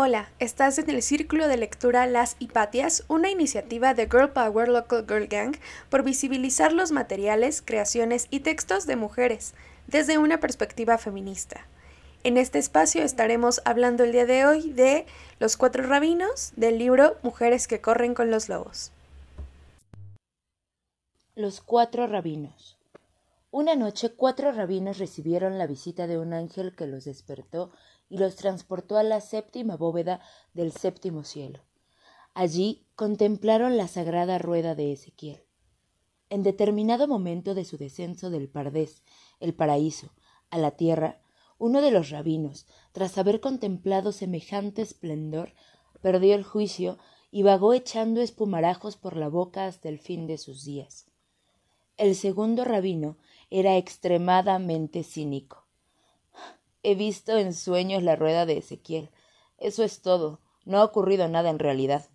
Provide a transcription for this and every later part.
Hola, estás en el Círculo de Lectura Las Hipatias, una iniciativa de Girl Power Local Girl Gang por visibilizar los materiales, creaciones y textos de mujeres desde una perspectiva feminista. En este espacio estaremos hablando el día de hoy de Los Cuatro Rabinos del libro Mujeres que corren con los lobos. Los Cuatro Rabinos. Una noche cuatro rabinos recibieron la visita de un ángel que los despertó y los transportó a la séptima bóveda del séptimo cielo. Allí contemplaron la sagrada rueda de Ezequiel. En determinado momento de su descenso del Pardés, el paraíso, a la tierra, uno de los rabinos, tras haber contemplado semejante esplendor, perdió el juicio y vagó echando espumarajos por la boca hasta el fin de sus días. El segundo rabino era extremadamente cínico. He visto en sueños la rueda de Ezequiel. Eso es todo. No ha ocurrido nada en realidad.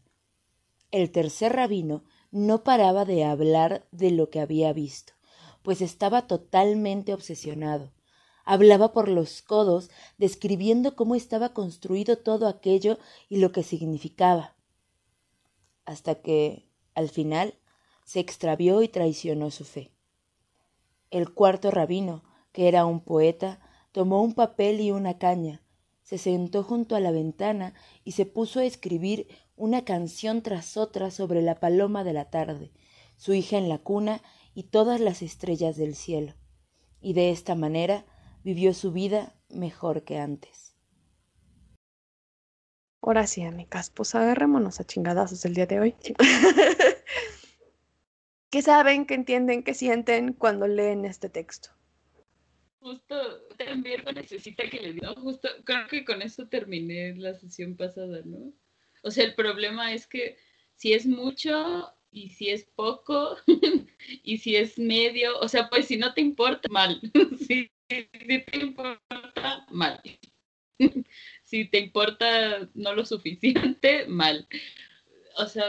El tercer rabino no paraba de hablar de lo que había visto, pues estaba totalmente obsesionado. Hablaba por los codos, describiendo cómo estaba construido todo aquello y lo que significaba. Hasta que, al final, se extravió y traicionó su fe. El cuarto rabino, que era un poeta, tomó un papel y una caña, se sentó junto a la ventana y se puso a escribir una canción tras otra sobre la paloma de la tarde, su hija en la cuna y todas las estrellas del cielo. Y de esta manera vivió su vida mejor que antes. Ahora sí, amigas, pues agarrémonos a chingadazos el día de hoy. ¿Qué saben, qué entienden, qué sienten cuando leen este texto? Justo también necesita que le diga, justo, creo que con eso terminé la sesión pasada, ¿no? O sea, el problema es que si es mucho y si es poco y si es medio, o sea, pues si no te importa, mal. si, te importa, mal. si te importa no lo suficiente, mal. O sea,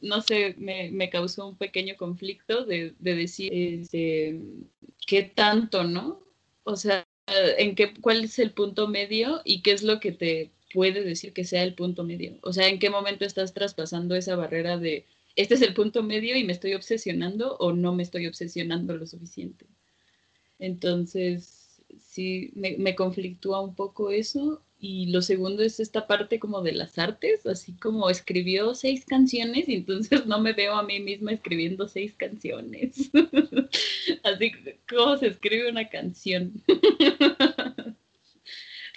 no sé, me, me causó un pequeño conflicto de, de decir este, qué tanto, ¿no? O sea, en qué, cuál es el punto medio y qué es lo que te puede decir que sea el punto medio. O sea, en qué momento estás traspasando esa barrera de este es el punto medio y me estoy obsesionando o no me estoy obsesionando lo suficiente. Entonces, sí, me, me conflictúa un poco eso y lo segundo es esta parte como de las artes, así como escribió seis canciones y entonces no me veo a mí misma escribiendo seis canciones. así como se escribe una canción.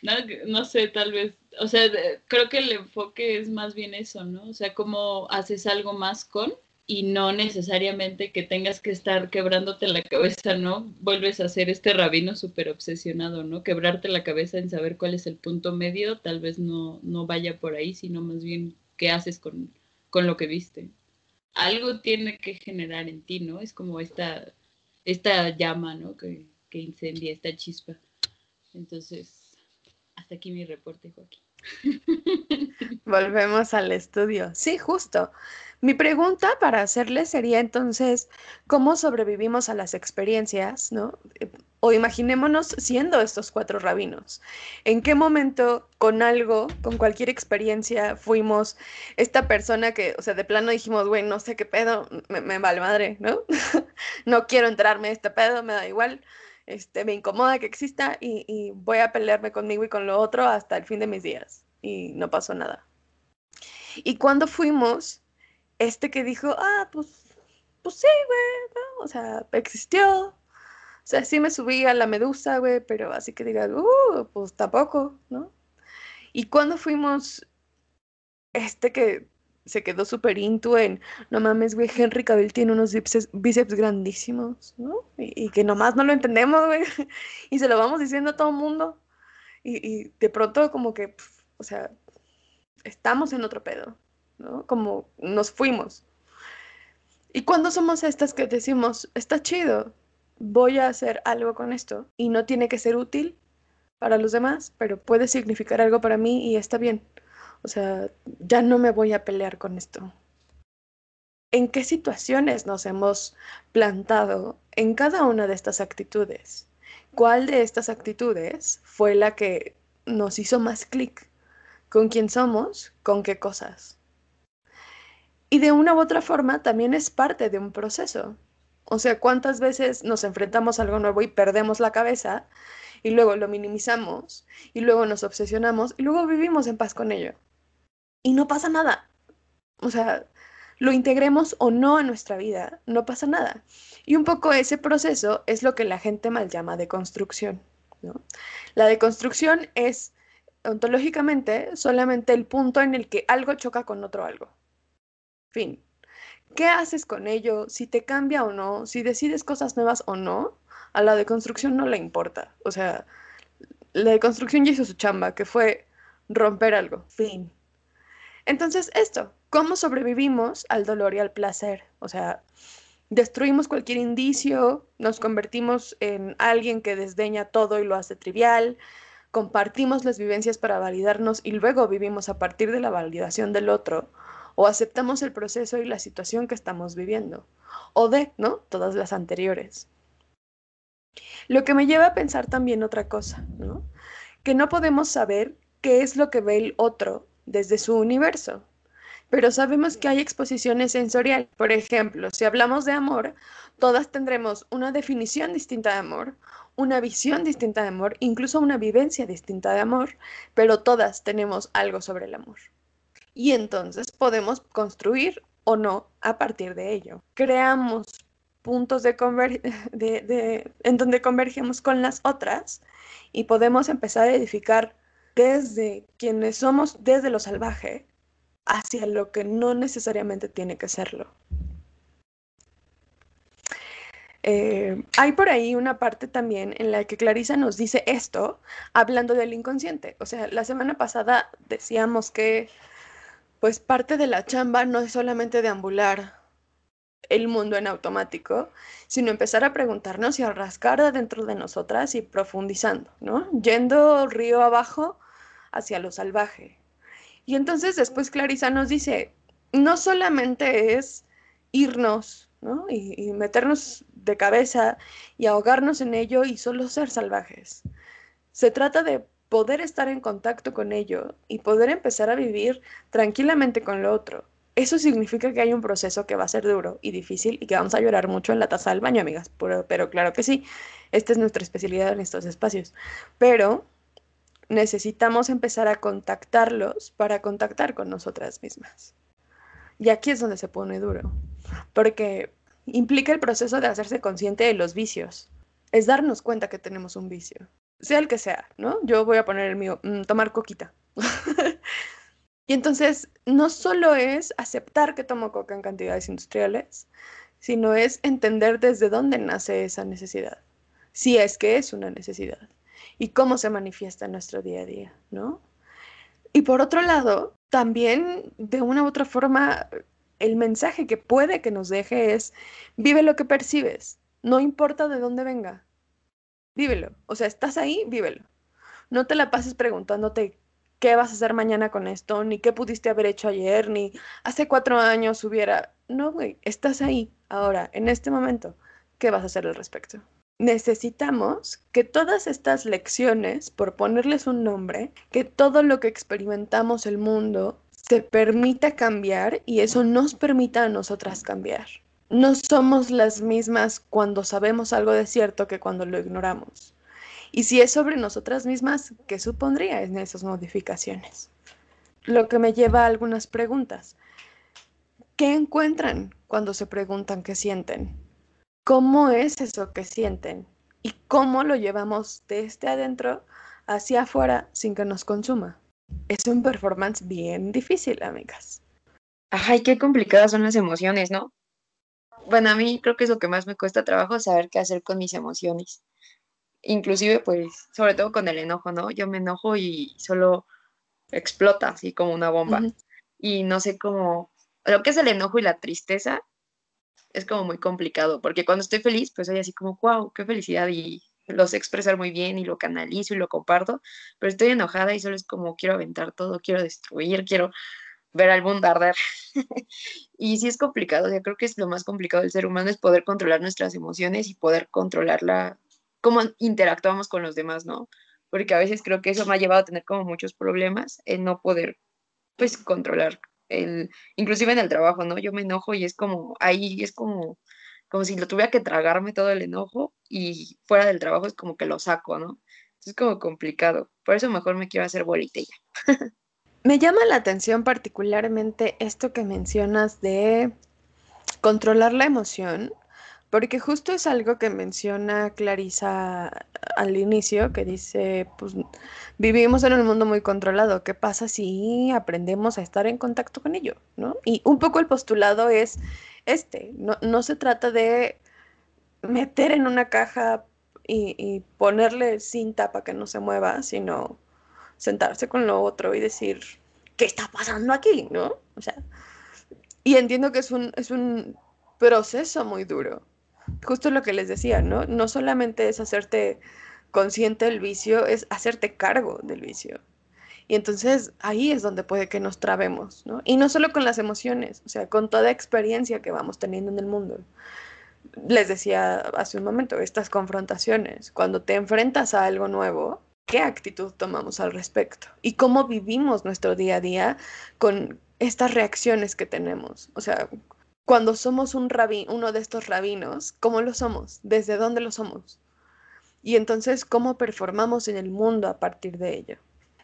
no, no sé, tal vez, o sea, creo que el enfoque es más bien eso, ¿no? O sea, cómo haces algo más con y no necesariamente que tengas que estar quebrándote la cabeza, ¿no? Vuelves a ser este rabino súper obsesionado, ¿no? Quebrarte la cabeza en saber cuál es el punto medio, tal vez no, no vaya por ahí, sino más bien qué haces con, con lo que viste. Algo tiene que generar en ti, ¿no? Es como esta, esta llama, ¿no? Que, que incendia, esta chispa. Entonces, hasta aquí mi reporte, Joaquín. Volvemos al estudio. Sí, justo. Mi pregunta para hacerle sería entonces, ¿cómo sobrevivimos a las experiencias, no? O imaginémonos siendo estos cuatro rabinos. ¿En qué momento con algo, con cualquier experiencia, fuimos esta persona que, o sea, de plano dijimos, güey, no sé qué pedo, me, vale madre, ¿no? no quiero entrarme a este pedo, me da igual, este, me incomoda que exista y, y voy a pelearme conmigo y con lo otro hasta el fin de mis días. Y no pasó nada. Y cuando fuimos este que dijo, ah, pues, pues sí, güey, ¿no? O sea, existió. O sea, sí me subí a la medusa, güey, pero así que diga, uh, pues tampoco, ¿no? Y cuando fuimos, este que se quedó súper intu en, no mames, güey, Henry Cavill tiene unos bíceps, grandísimos, ¿no? Y, que nomás no lo entendemos, güey, y se lo vamos diciendo a todo el mundo. Y de pronto como que, o sea, estamos en otro pedo, ¿no? Como nos fuimos. Y cuando somos estas que decimos, está chido, voy a hacer algo con esto y no tiene que ser útil para los demás, pero puede significar algo para mí y está bien. O sea, ya no me voy a pelear con esto. ¿En qué situaciones nos hemos plantado en cada una de estas actitudes? ¿Cuál de estas actitudes fue la que nos hizo más clic? con quién somos, con qué cosas. Y de una u otra forma también es parte de un proceso. O sea, ¿cuántas veces nos enfrentamos a algo nuevo y perdemos la cabeza y luego lo minimizamos y luego nos obsesionamos y luego vivimos en paz con ello? Y no pasa nada. O sea, lo integremos o no a nuestra vida, no pasa nada. Y un poco ese proceso es lo que la gente mal llama deconstrucción. La deconstrucción es ontológicamente solamente el punto en el que algo choca con otro algo. Fin. ¿Qué haces con ello? Si te cambia o no, si decides cosas nuevas o no, a la deconstrucción no le importa. O sea, la deconstrucción ya hizo su chamba, que fue romper algo. Fin. Entonces, esto, ¿cómo sobrevivimos al dolor y al placer? O sea, destruimos cualquier indicio, nos convertimos en alguien que desdeña todo y lo hace trivial, compartimos las vivencias para validarnos y luego vivimos a partir de la validación del otro, o aceptamos el proceso y la situación que estamos viviendo, o de, ¿no? Todas las anteriores. Lo que me lleva a pensar también otra cosa. Que no podemos saber qué es lo que ve el otro desde su universo, pero sabemos que hay exposiciones sensoriales. Por ejemplo, si hablamos de amor, todas tendremos una definición distinta de amor, una visión distinta de amor, incluso una vivencia distinta de amor, pero todas tenemos algo sobre el amor. Y entonces podemos construir o no a partir de ello. Creamos puntos de, de, en donde convergemos con las otras y podemos empezar a edificar desde quienes somos, desde lo salvaje, hacia lo que no necesariamente tiene que serlo. Eh, hay por ahí una parte también en la que Clarisa nos dice esto, hablando del inconsciente. O sea, la semana pasada decíamos que, pues, parte de la chamba no es solamente deambular el mundo en automático, sino empezar a preguntarnos y a rascar adentro de nosotras y profundizando, ¿no? Yendo río abajo hacia lo salvaje. Y entonces después Clarisa nos dice, no solamente es irnos y, meternos de cabeza y ahogarnos en ello y solo ser salvajes. Se trata de poder estar en contacto con ello y poder empezar a vivir tranquilamente con lo otro. Eso significa que hay un proceso que va a ser duro y difícil y que vamos a llorar mucho en la taza del baño, amigas. Pero, claro que sí, esta es nuestra especialidad en estos espacios. Pero necesitamos empezar a contactarlos para contactar con nosotras mismas. Y aquí es donde se pone duro, porque implica el proceso de hacerse consciente de los vicios. Es darnos cuenta que tenemos un vicio, sea el que sea, ¿no? Yo voy a poner el mío, mm, tomar coquita. y entonces, no solo es aceptar que tomo coca en cantidades industriales, sino es entender desde dónde nace esa necesidad, si es que es una necesidad, y cómo se manifiesta en nuestro día a día, ¿no? Y por otro lado, también de una u otra forma, el mensaje que puede que nos deje es, vive lo que percibes, no importa de dónde venga, vívelo. O sea, estás ahí, vívelo. No te la pases preguntándote qué vas a hacer mañana con esto, ni qué pudiste haber hecho ayer, ni hace cuatro años hubiera... No, güey, estás ahí, ahora, en este momento. ¿Qué vas a hacer al respecto? necesitamos que todas estas lecciones, por ponerles un nombre, que todo lo que experimentamos el mundo se permita cambiar y eso nos permita a nosotras cambiar. No somos las mismas cuando sabemos algo de cierto que cuando lo ignoramos. Y si es sobre nosotras mismas, ¿qué supondría en esas modificaciones? Lo que me lleva a algunas preguntas. ¿Qué encuentran cuando se preguntan qué sienten? cómo es eso que sienten y cómo lo llevamos desde adentro hacia afuera sin que nos consuma. Es un performance bien difícil, amigas. Ay, qué complicadas son las emociones, ¿no? Bueno, a mí creo que es lo que más me cuesta trabajo saber qué hacer con mis emociones. Inclusive, pues, sobre todo con el enojo, ¿no? Yo me enojo y solo explota así como una bomba. Y no sé cómo, lo que es el enojo y la tristeza, es como muy complicado, porque cuando estoy feliz, pues soy así como, wow, qué felicidad y lo sé expresar muy bien y lo canalizo y lo comparto, pero estoy enojada y solo es como quiero aventar todo, quiero destruir, quiero ver al mundo y sí es complicado, o sea, creo que es lo más complicado del ser humano es poder controlar nuestras emociones y poder controlarla, cómo interactuamos con los demás, ¿no? porque a veces creo que eso me ha llevado a tener como muchos problemas en no poder, pues, controlar el, inclusive en el trabajo, ¿no? Yo me enojo y es como, ahí es como, como si lo tuviera que tragarme todo el enojo y fuera del trabajo es como que lo saco, ¿no? Es como complicado. Por eso mejor me quiero hacer bolita ya. me llama la atención particularmente esto que mencionas de controlar la emoción, porque justo es algo que menciona Clarisa al inicio, que dice, pues vivimos en un mundo muy controlado, ¿qué pasa si aprendemos a estar en contacto con ello? ¿no? Y un poco el postulado es este, no, no se trata de meter en una caja y, ponerle cinta para que no se mueva, sino sentarse con lo otro y decir, ¿qué está pasando aquí? ¿No? O sea, y entiendo que es un, es un proceso muy duro. Justo lo que les decía, ¿no? No solamente es hacerte consciente del vicio, es hacerte cargo del vicio. Y entonces ahí es donde puede que nos trabemos, ¿no? Y no solo con las emociones, o sea, con toda experiencia que vamos teniendo en el mundo les decía hace un momento, estas confrontaciones, cuando te enfrentas a algo nuevo, ¿qué actitud tomamos al respecto? ¿Y cómo vivimos nuestro día a día con estas reacciones que tenemos? O sea, cuando somos un uno de estos rabinos, ¿cómo lo somos? ¿Desde dónde lo somos? Y entonces, ¿cómo performamos en el mundo a partir de ello?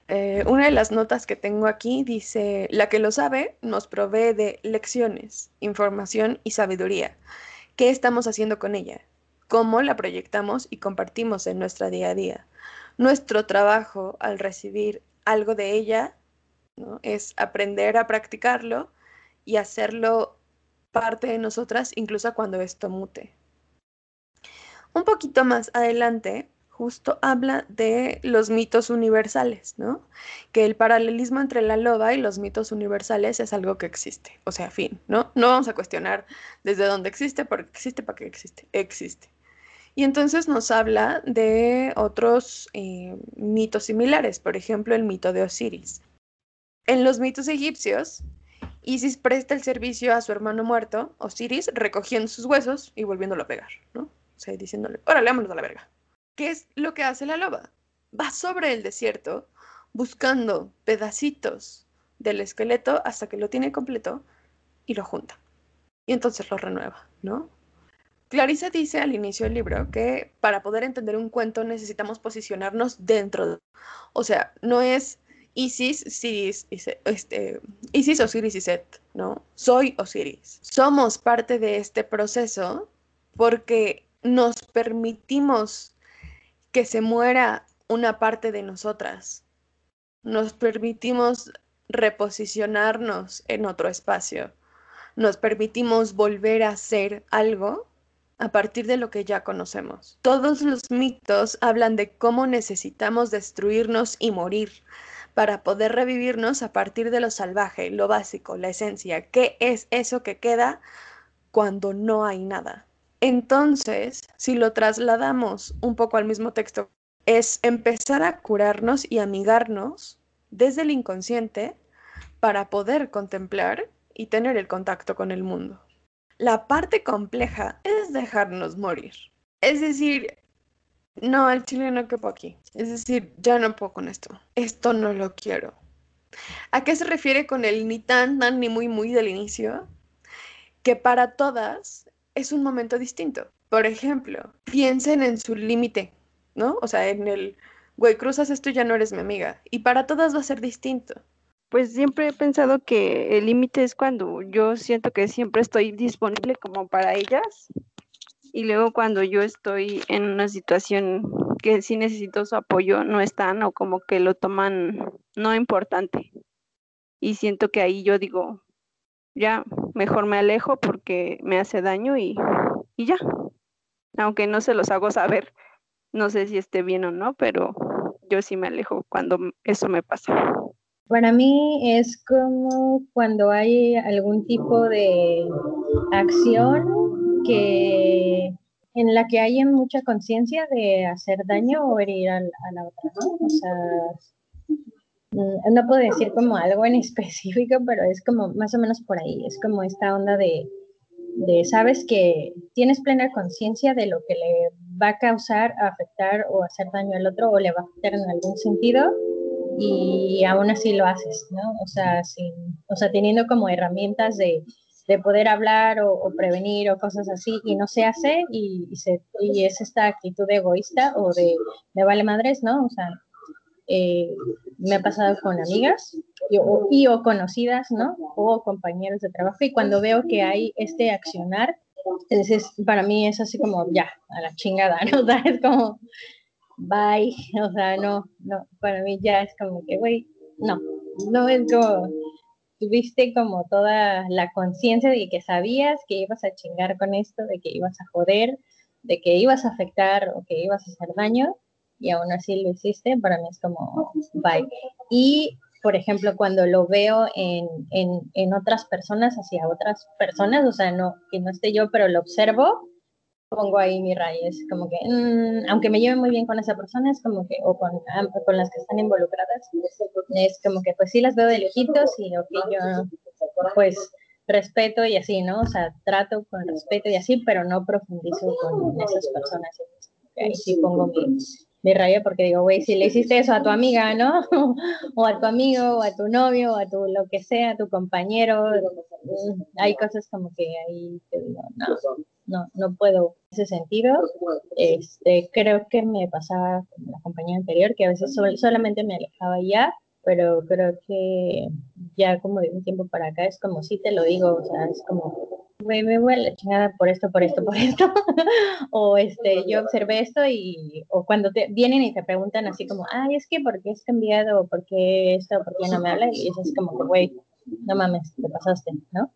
Eh, una de las notas que tengo aquí dice, la que lo sabe nos provee de lecciones, información y sabiduría qué estamos haciendo con ella, cómo la proyectamos y compartimos en nuestra día a día. Nuestro trabajo al recibir algo de ella es aprender a practicarlo y hacerlo parte de nosotras incluso cuando esto mute. Un poquito más adelante justo habla de los mitos universales, ¿no? Que el paralelismo entre la loba y los mitos universales es algo que existe, o sea, fin, ¿no? No vamos a cuestionar desde dónde existe, porque existe, para qué existe, existe. Y entonces nos habla de otros eh, mitos similares, por ejemplo, el mito de Osiris. En los mitos egipcios, Isis presta el servicio a su hermano muerto, Osiris, recogiendo sus huesos y volviéndolo a pegar, ¿no? O sea, diciéndole, órale, vámonos a la verga. ¿Qué es lo que hace la loba? Va sobre el desierto buscando pedacitos del esqueleto hasta que lo tiene completo y lo junta. Y entonces lo renueva, ¿no? Clarisa dice al inicio del libro que para poder entender un cuento necesitamos posicionarnos dentro. De... O sea, no es Isis, Siris, este, Isis, Osiris y Set, ¿no? Soy Osiris. Somos parte de este proceso porque nos permitimos que se muera una parte de nosotras. Nos permitimos reposicionarnos en otro espacio. Nos permitimos volver a ser algo a partir de lo que ya conocemos. Todos los mitos hablan de cómo necesitamos destruirnos y morir para poder revivirnos a partir de lo salvaje, lo básico, la esencia. ¿Qué es eso que queda cuando no hay nada? Entonces, si lo trasladamos un poco al mismo texto, es empezar a curarnos y amigarnos desde el inconsciente para poder contemplar y tener el contacto con el mundo. La parte compleja es dejarnos morir. Es decir, no, al chile no quepo aquí. Es decir, ya no puedo con esto. Esto no lo quiero. ¿A qué se refiere con el ni tan, tan, ni muy, muy del inicio? Que para todas es un momento distinto. Por ejemplo, piensen en su límite, ¿no? O sea, en el, güey, cruzas esto y ya no eres mi amiga. Y para todas va a ser distinto. Pues siempre he pensado que el límite es cuando yo siento que siempre estoy disponible como para ellas. Y luego cuando yo estoy en una situación que sí necesito su apoyo, no están o como que lo toman no importante. Y siento que ahí yo digo, ya mejor me alejo porque me hace daño y, y ya. Aunque no se los hago saber, no sé si esté bien o no, pero yo sí me alejo cuando eso me pasa. Para mí es como cuando hay algún tipo de acción que en la que hay mucha conciencia de hacer daño o herir a, la otra, ¿no? O sea, Mm, no puedo decir como algo en específico, pero es como más o menos por ahí, es como esta onda de de sabes que tienes plena conciencia de lo que le va a causar, afectar o hacer daño al otro o le va a afectar en algún sentido y aún así lo haces, ¿no? O sea, sin, o sea teniendo como herramientas de, de poder hablar o, prevenir o cosas así y no se hace y, se, y es esta actitud egoísta o de me vale madres, ¿no? O sea, eh, me ha pasado con amigas y o, y o, conocidas, ¿no? O compañeros de trabajo y cuando veo que hay este accionar, entonces para mí es así como ya, a la chingada, ¿no? O sea, es como bye, o sea, no, no, para mí ya es como que, güey, no, no es como, tuviste como toda la conciencia de que sabías que ibas a chingar con esto, de que ibas a joder, de que ibas a afectar o que ibas a hacer daño y aún así lo hiciste, para mí es como, bye. Y, por ejemplo, cuando lo veo en, en, en otras personas, hacia otras personas, o sea, no, que no esté yo, pero lo observo, pongo ahí mi raya. Es como que, mm, aunque me lleve muy bien con esa persona, es como que, o con, con las que están involucradas, es como que, pues sí las veo de lejitos y ok, yo, pues respeto y así, ¿no? O sea, trato con respeto y así, pero no profundizo con esas personas. Ahí sí pongo mi, mi raya porque digo, güey, si le hiciste eso a tu amiga, ¿no? o a tu amigo, o a tu novio, o a tu lo que sea, a tu compañero, mm, hay cosas como que ahí te digo, no, no, no puedo en ese sentido. Este, creo que me pasaba con la compañía anterior, que a veces solamente me alejaba ya, pero creo que ya como de un tiempo para acá es como si te lo digo, o sea, es como, me, me voy a la chingada por esto, por esto, por esto, o este, yo observé esto y, o cuando te vienen y te preguntan así como, ay, es que ¿por qué has cambiado? ¿O por qué esto? ¿Por qué no me hablas? Y es así como, güey, no mames, te pasaste, ¿no?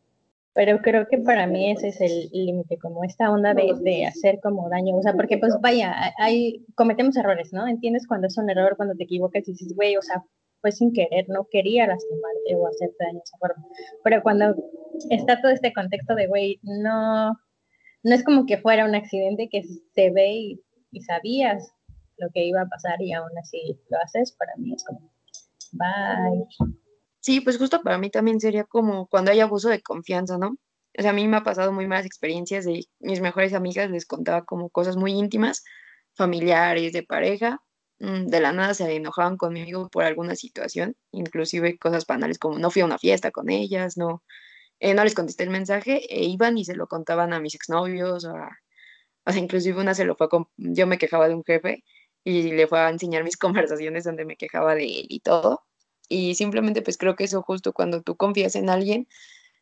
pero creo que para mí ese es el límite, como esta onda de, de, hacer como daño, o sea, porque pues vaya, hay, cometemos errores, ¿no? Entiendes cuando es un error, cuando te equivocas y dices, güey, o sea, fue sin querer, no quería lastimarte o hacerte daño de esa forma, pero cuando está todo este contexto de, güey, no, no es como que fuera un accidente que se ve y, y sabías lo que iba a pasar y aún así lo haces, para mí es como, bye. Sí, pues justo para mí también sería como cuando hay abuso de confianza, ¿no? O sea, a mí me ha pasado muy malas experiencias de mis mejores amigas, les contaba como cosas muy íntimas, familiares, de pareja, de la nada se enojaban conmigo por alguna situación, inclusive cosas banales como no fui a una fiesta con ellas, no, eh, no les contesté el mensaje, e iban y se lo contaban a mis exnovios, o, o sea, inclusive una se lo fue a, yo me quejaba de un jefe y le fue a enseñar mis conversaciones donde me quejaba de él y todo, y simplemente pues creo que eso justo cuando tú confías en alguien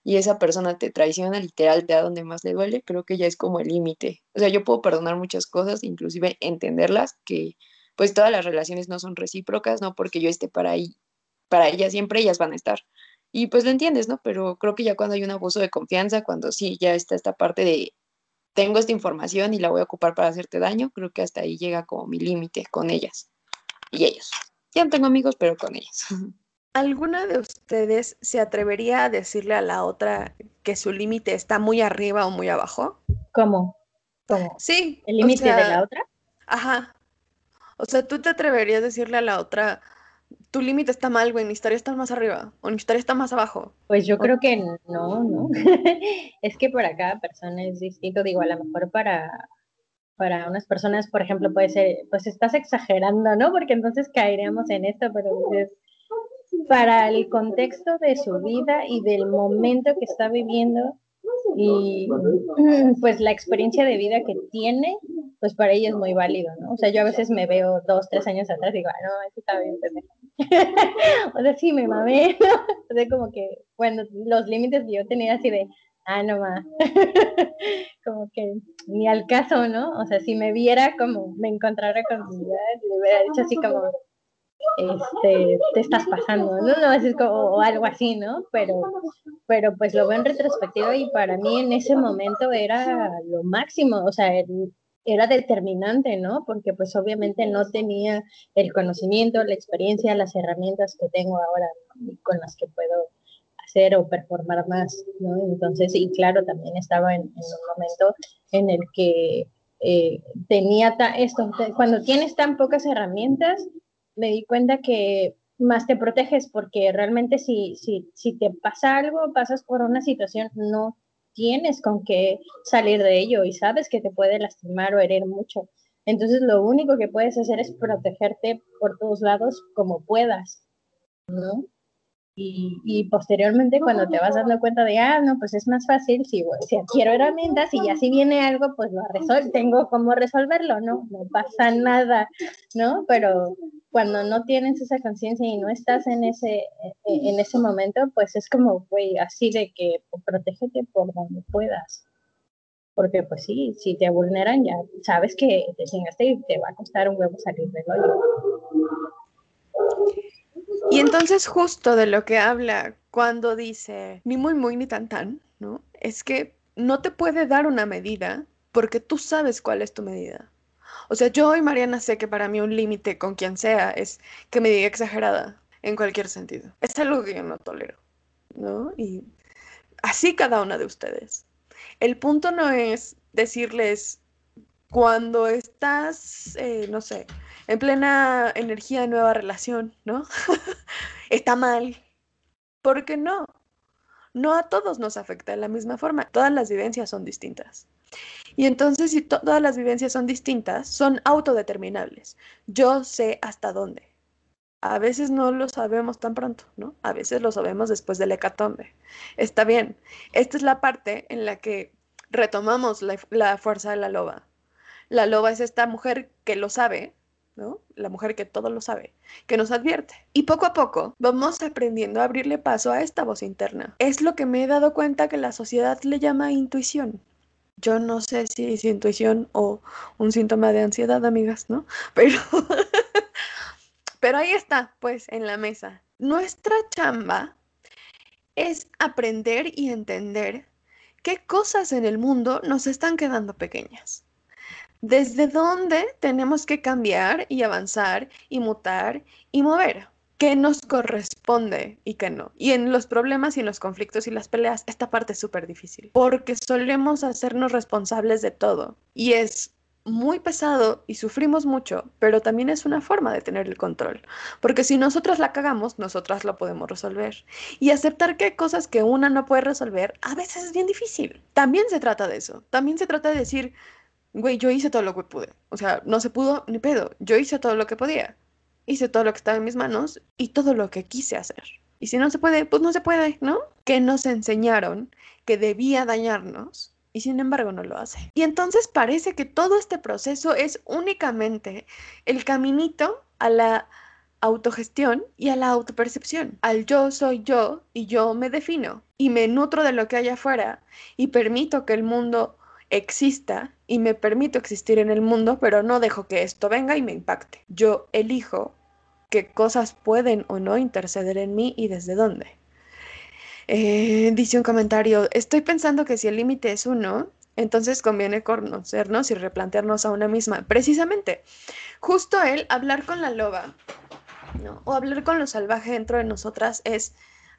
y esa persona te traiciona literal de a donde más le duele, creo que ya es como el límite. O sea, yo puedo perdonar muchas cosas, inclusive entenderlas, que pues todas las relaciones no son recíprocas, no porque yo esté para ahí, para ellas siempre ellas van a estar. Y pues lo entiendes, ¿no? Pero creo que ya cuando hay un abuso de confianza, cuando sí, ya está esta parte de tengo esta información y la voy a ocupar para hacerte daño, creo que hasta ahí llega como mi límite con ellas y ellos. Ya no tengo amigos, pero con ellos. ¿Alguna de ustedes se atrevería a decirle a la otra que su límite está muy arriba o muy abajo? ¿Cómo? ¿Cómo? Sí. ¿El límite de la otra? Ajá. O sea, ¿tú te atreverías a decirle a la otra, tu límite está mal, güey, mi historia está más arriba o mi historia está más abajo? Pues yo creo que no, no. es que para cada persona es distinto. Digo, a lo mejor para, para unas personas, por ejemplo, puede ser, pues estás exagerando, ¿no? Porque entonces caeríamos en esto, pero es para el contexto de su vida y del momento que está viviendo y pues la experiencia de vida que tiene, pues para ella es muy válido, ¿no? O sea, yo a veces me veo dos, tres años atrás y digo, ah, no, eso está bien, o sea, sí, me mamé, ¿no? O sea, como que, bueno, los límites que yo tenía así de, ah, no más, como que ni al caso, ¿no? O sea, si me viera como me encontrara con mi le hubiera dicho así como, este, te estás pasando, ¿no? no es como, o algo así, ¿no? Pero, pero pues lo veo en retrospectiva y para mí en ese momento era lo máximo, o sea, era determinante, ¿no? Porque pues obviamente no tenía el conocimiento, la experiencia, las herramientas que tengo ahora con las que puedo hacer o performar más, ¿no? Entonces, y claro, también estaba en, un momento en el que eh, tenía esto, cuando tienes tan pocas herramientas, me di cuenta que más te proteges porque realmente si, si, si te pasa algo, pasas por una situación, no tienes con qué salir de ello y sabes que te puede lastimar o herir mucho. Entonces lo único que puedes hacer es protegerte por todos lados como puedas, ¿no? Y, posteriormente cuando te vas dando cuenta de, ah, no, pues es más fácil, si, si adquiero herramientas y ya si viene algo, pues lo resuelvo, tengo cómo resolverlo, ¿no? No pasa nada, ¿no? Pero cuando no tienes esa conciencia y no estás en ese, e, e, en ese momento, pues es como, güey, así de que protégete por donde puedas. Porque pues sí, si te vulneran ya sabes que te chingaste y te va a costar un huevo salir del hoyo. Y entonces justo de lo que habla cuando dice ni muy muy ni tan tan, ¿no? Es que no te puede dar una medida porque tú sabes cuál es tu medida. O sea, yo y Mariana sé que para mí un límite con quien sea es que me diga exagerada en cualquier sentido. Es algo que yo no tolero, ¿no? Y así cada una de ustedes. El punto no es decirles cuando estás, eh, no sé, en plena energía de nueva relación, ¿no? Está mal. ¿Por qué no? No a todos nos afecta de la misma forma. Todas las vivencias son distintas. Y entonces, si todas las vivencias son distintas, son autodeterminables. Yo sé hasta dónde. A veces no lo sabemos tan pronto, ¿no? A veces lo sabemos después del hecatombe. Está bien. Esta es la parte en la que retomamos la, la fuerza de la loba. La loba es esta mujer que lo sabe, la mujer que todo lo sabe, que nos advierte. Y poco a poco vamos aprendiendo a abrirle paso a esta voz interna. Es lo que me he dado cuenta que la sociedad le llama intuición. Yo no sé si es intuición o un síntoma de ansiedad, amigas, ¿no? Pero, pero ahí está, pues, en la mesa. Nuestra chamba es aprender y entender qué cosas en el mundo nos están quedando pequeñas desde dónde tenemos que cambiar y avanzar y mutar y mover. ¿Qué nos corresponde y qué no? Y en los problemas y en los conflictos y las peleas, esta parte es súper difícil, porque solemos hacernos responsables de todo. Y es muy pesado y sufrimos mucho, pero también es una forma de tener el control, porque si nosotras la cagamos, nosotras lo podemos resolver. Y aceptar que hay cosas que una no puede resolver a veces es bien difícil. También se trata de eso, también se trata de decir, güey, yo hice todo lo que pude. O sea, no se pudo ni pedo. Yo hice todo lo que podía. Hice todo lo que estaba en mis manos y todo lo que quise hacer. Y si no se puede, pues no se puede, ¿no? Que nos enseñaron que debía dañarnos y sin embargo no lo hace. Y entonces parece que todo este proceso es únicamente el caminito a la autogestión y a la autopercepción, al yo soy yo y yo me defino y me nutro de lo que hay afuera y permito que el mundo exista y me permito existir en el mundo, pero no dejo que esto venga y me impacte. Yo elijo qué cosas pueden o no interceder en mí y desde dónde. Eh, dice un comentario, estoy pensando que si el límite es uno, entonces conviene conocernos y replantearnos a una misma. Precisamente, justo él, hablar con la loba, o hablar con lo salvaje dentro de nosotras es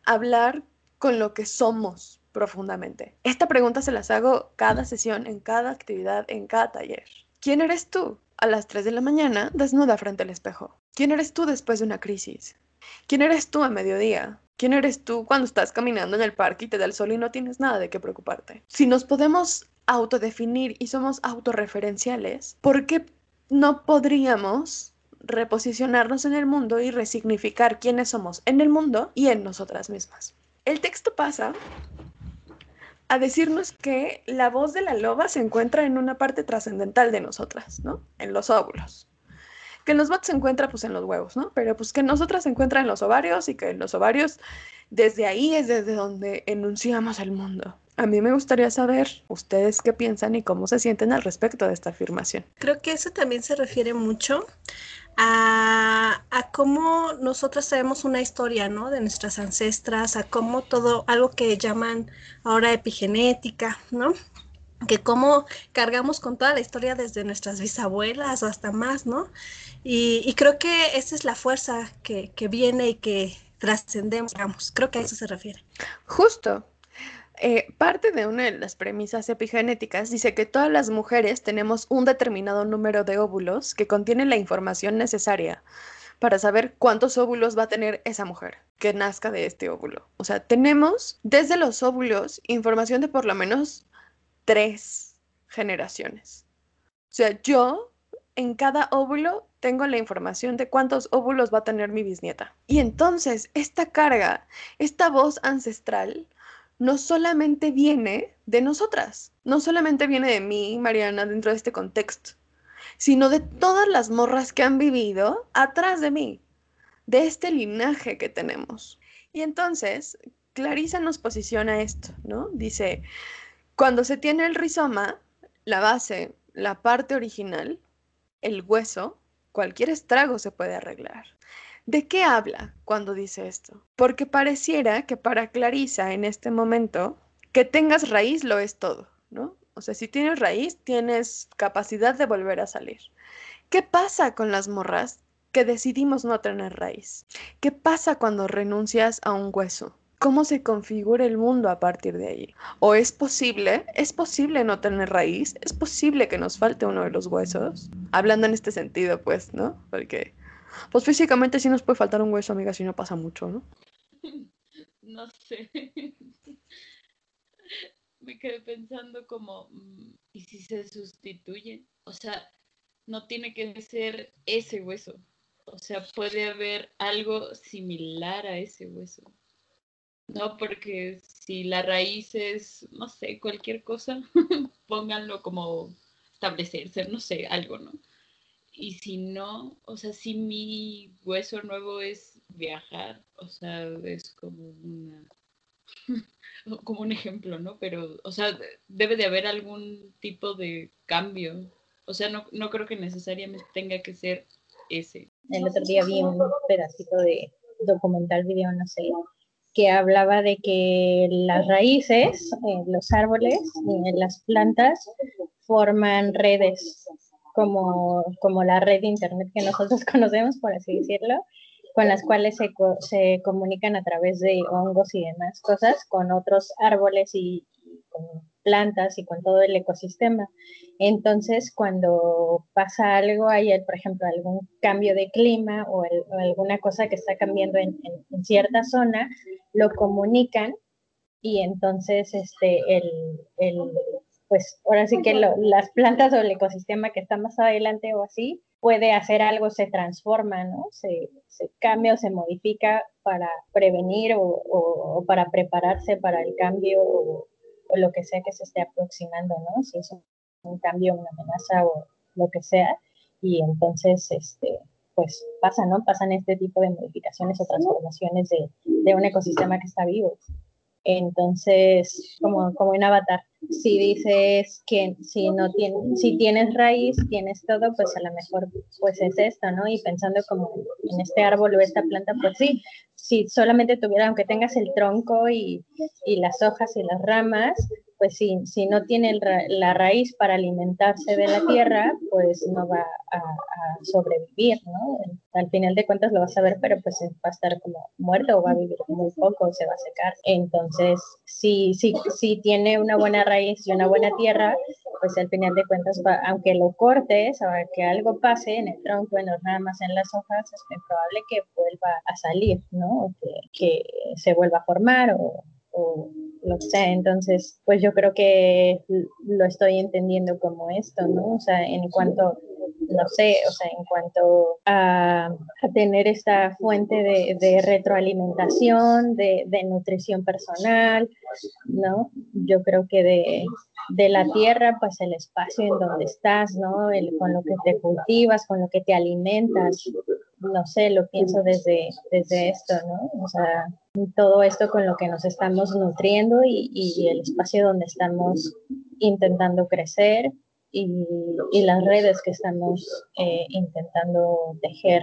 hablar con lo que somos, profundamente. Esta pregunta se las hago cada sesión, en cada actividad, en cada taller. ¿Quién eres tú a las 3 de la mañana desnuda frente al espejo? ¿Quién eres tú después de una crisis? ¿Quién eres tú a mediodía? ¿Quién eres tú cuando estás caminando en el parque y te da el sol y no tienes nada de qué preocuparte? Si nos podemos autodefinir y somos autorreferenciales, ¿por qué no podríamos reposicionarnos en el mundo y resignificar quiénes somos en el mundo y en nosotras mismas? El texto pasa a decirnos que la voz de la loba se encuentra en una parte trascendental de nosotras, ¿no? En los óvulos. Que en los se encuentra pues en los huevos, ¿no? Pero pues que nosotras se encuentra en los ovarios y que en los ovarios desde ahí es desde donde enunciamos el mundo. A mí me gustaría saber ustedes qué piensan y cómo se sienten al respecto de esta afirmación. Creo que eso también se refiere mucho a, cómo nosotros tenemos una historia, ¿no? De nuestras ancestras, a cómo todo, algo que llaman ahora epigenética, ¿no? Que cómo cargamos con toda la historia desde nuestras bisabuelas o hasta más, ¿no? Y, creo que esa es la fuerza que, que viene y que trascendemos, digamos. Creo que a eso se refiere. Justo, eh, parte de una de las premisas epigenéticas dice que todas las mujeres tenemos un determinado número de óvulos que contienen la información necesaria para saber cuántos óvulos va a tener esa mujer. que nazca de este óvulo. O sea, tenemos desde los óvulos información de por lo menos tres generaciones. O sea, yo en cada óvulo tengo la información de cuántos óvulos va a tener mi bisnieta. Y entonces esta carga, esta voz ancestral, no solamente viene de nosotras, no solamente viene de mí, Mariana, dentro de este contexto, sino de todas las morras que han vivido atrás de mí, de este linaje que tenemos. Y entonces, Clarisa nos posiciona esto, ¿no? Dice, cuando se tiene el rizoma, la base, la parte original, el hueso, cualquier estrago se puede arreglar. ¿De qué habla cuando dice esto? Porque pareciera que para Clarisa en este momento, que tengas raíz lo es todo, ¿no? O sea, si tienes raíz, tienes capacidad de volver a salir. ¿Qué pasa con las morras que decidimos no tener raíz? ¿Qué pasa cuando renuncias a un hueso? ¿Cómo se configura el mundo a partir de ahí? ¿O es posible? ¿Es posible no tener raíz? ¿Es posible que nos falte uno de los huesos? Hablando en este sentido, pues, ¿no? Porque pues físicamente sí nos puede faltar un hueso, amiga, si no pasa mucho, ¿no? No sé. Me quedé pensando como, mm, ¿y si se sustituye? O sea, no tiene que ser ese hueso. O sea, puede haber algo similar a ese hueso. No, porque si la raíz es, no sé, cualquier cosa, pónganlo como establecerse, no sé, algo, ¿no? Y si no, o sea, si mi hueso nuevo es viajar, o sea, es como una como un ejemplo, ¿no? Pero, o sea, debe de haber algún tipo de cambio. O sea, no, no creo que necesariamente tenga que ser ese. El otro día vi un pedacito de documental video, no sé, que hablaba de que las raíces, eh, los árboles, eh, las plantas forman redes como, como la red de Internet que nosotros conocemos, por así decirlo, con las cuales se, se comunican a través de hongos y demás cosas con otros árboles y, con plantas y con todo el ecosistema. Entonces, cuando pasa algo, hay, por ejemplo, algún cambio de clima o, alguna cosa que está cambiando en, en, cierta zona, lo comunican y entonces este, el, el, pues ahora sí que las plantas o el ecosistema que está más adelante o así puede hacer algo, se transforma, ¿no? Se, cambia o se modifica para prevenir o, para prepararse para el cambio o, lo que sea que se esté aproximando, ¿no? Si es un, cambio, una amenaza o lo que sea. Y entonces, este, pues pasa, ¿no? Pasan este tipo de modificaciones o transformaciones de, de un ecosistema que está vivo. Entonces, como, como en Avatar, si dices que si no tienes, si tienes raíz, tienes todo, pues a lo mejor pues es esto, ¿no? Y pensando como en este árbol o esta planta, pues sí, si solamente tuviera, aunque tengas el tronco y, y las hojas y las ramas, pues si, si no tiene la raíz para alimentarse de la tierra, pues no va a, sobrevivir, ¿no? Al final de cuentas lo vas a ver, pero pues va a estar como muerto o va a vivir muy poco, se va a secar. Entonces, si, si, si tiene una buena raíz y una buena tierra, pues al final de cuentas, aunque lo cortes, o que algo pase en el tronco, en las ramas, en las hojas, es muy probable que vuelva a salir, ¿no? O que, que se vuelva a formar o o lo sé. Entonces, pues yo creo que lo estoy entendiendo como esto, ¿no? O sea, en cuanto, no sé, o sea, en cuanto a, tener esta fuente de, retroalimentación, de, nutrición personal, ¿no? Yo creo que de, de, la tierra, pues el espacio en donde estás, ¿no? El, con lo que te cultivas, con lo que te alimentas, no sé, lo pienso desde, desde esto, ¿no? O sea, todo esto con lo que nos estamos nutriendo y, el espacio donde estamos intentando crecer y, las redes que estamos eh, intentando tejer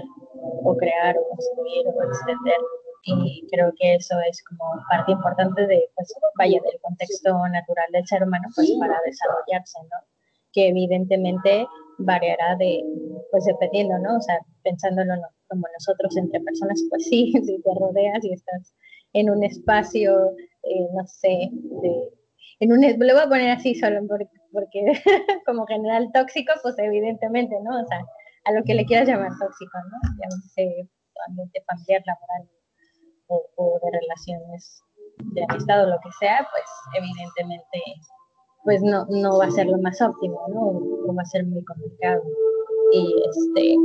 o crear o construir o extender. Y creo que eso es como parte importante de, pues, vaya, del contexto natural del ser humano, pues, para desarrollarse, ¿no? Que evidentemente variará de, pues dependiendo, ¿no? O sea, pensándolo como nosotros entre personas, pues sí, si te rodeas y estás en un espacio, eh, no sé, de, en un, lo voy a poner así solo porque, porque como general tóxico, pues evidentemente, ¿no? O sea, a lo que le quieras llamar tóxico, ¿no? Llámese ambiente familiar, laboral o, de relaciones de amistad o lo que sea, pues evidentemente pues no, no va a ser lo más óptimo, ¿no? O va a ser muy complicado. Y, este,